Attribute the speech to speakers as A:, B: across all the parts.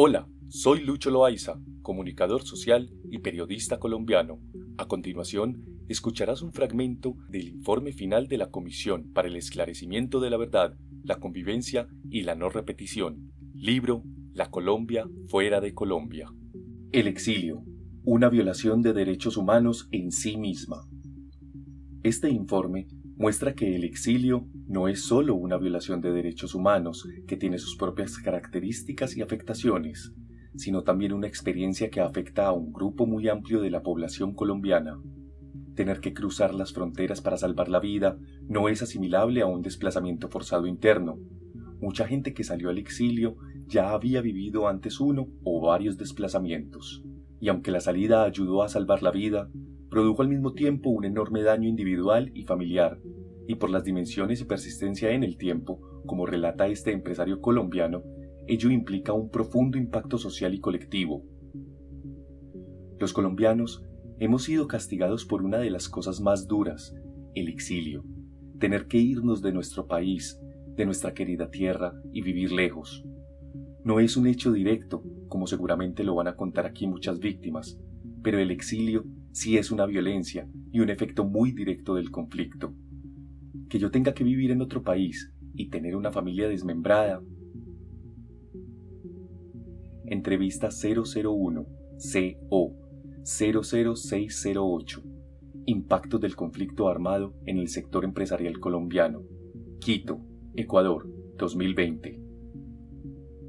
A: Hola, soy Lucho Loaiza, comunicador social y periodista colombiano. A continuación, escucharás un fragmento del informe final de la Comisión para el Esclarecimiento de la Verdad, la Convivencia y la No Repetición. Libro La Colombia fuera de Colombia. El exilio, una violación de derechos humanos en sí misma. Este informe muestra que el exilio no es solo una violación de derechos humanos que tiene sus propias características y afectaciones, sino también una experiencia que afecta a un grupo muy amplio de la población colombiana. Tener que cruzar las fronteras para salvar la vida no es asimilable a un desplazamiento forzado interno. Mucha gente que salió al exilio ya había vivido antes uno o varios desplazamientos, y aunque la salida ayudó a salvar la vida, produjo al mismo tiempo un enorme daño individual y familiar, y por las dimensiones y persistencia en el tiempo, como relata este empresario colombiano, ello implica un profundo impacto social y colectivo. Los colombianos hemos sido castigados por una de las cosas más duras, el exilio, tener que irnos de nuestro país, de nuestra querida tierra y vivir lejos. No es un hecho directo, como seguramente lo van a contar aquí muchas víctimas, pero el exilio sí es una violencia y un efecto muy directo del conflicto. Que yo tenga que vivir en otro país y tener una familia desmembrada. Entrevista 001 CO 00608 Impactos del conflicto armado en el sector empresarial colombiano. Quito, Ecuador, 2020.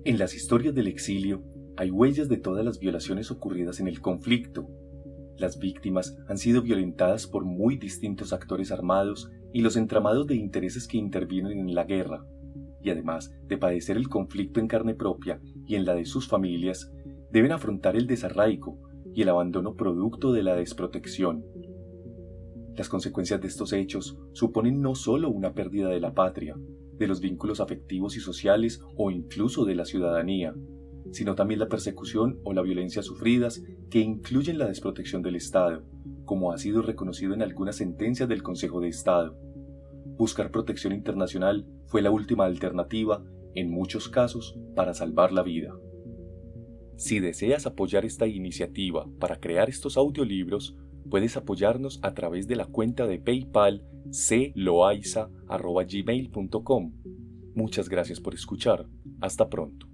A: En las historias del exilio hay huellas de todas las violaciones ocurridas en el conflicto. Las víctimas han sido violentadas por muy distintos actores armados y los entramados de intereses que intervienen en la guerra, y además de padecer el conflicto en carne propia y en la de sus familias, deben afrontar el desarraigo y el abandono producto de la desprotección. Las consecuencias de estos hechos suponen no solo una pérdida de la patria, de los vínculos afectivos y sociales o incluso de la ciudadanía, sino también la persecución o la violencia sufridas que incluyen la desprotección del Estado, como ha sido reconocido en algunas sentencias del Consejo de Estado. Buscar protección internacional fue la última alternativa, en muchos casos, para salvar la vida. Si deseas apoyar esta iniciativa para crear estos audiolibros, puedes apoyarnos a través de la cuenta de PayPal cloaiza.gmail.com. Muchas gracias por escuchar. Hasta pronto.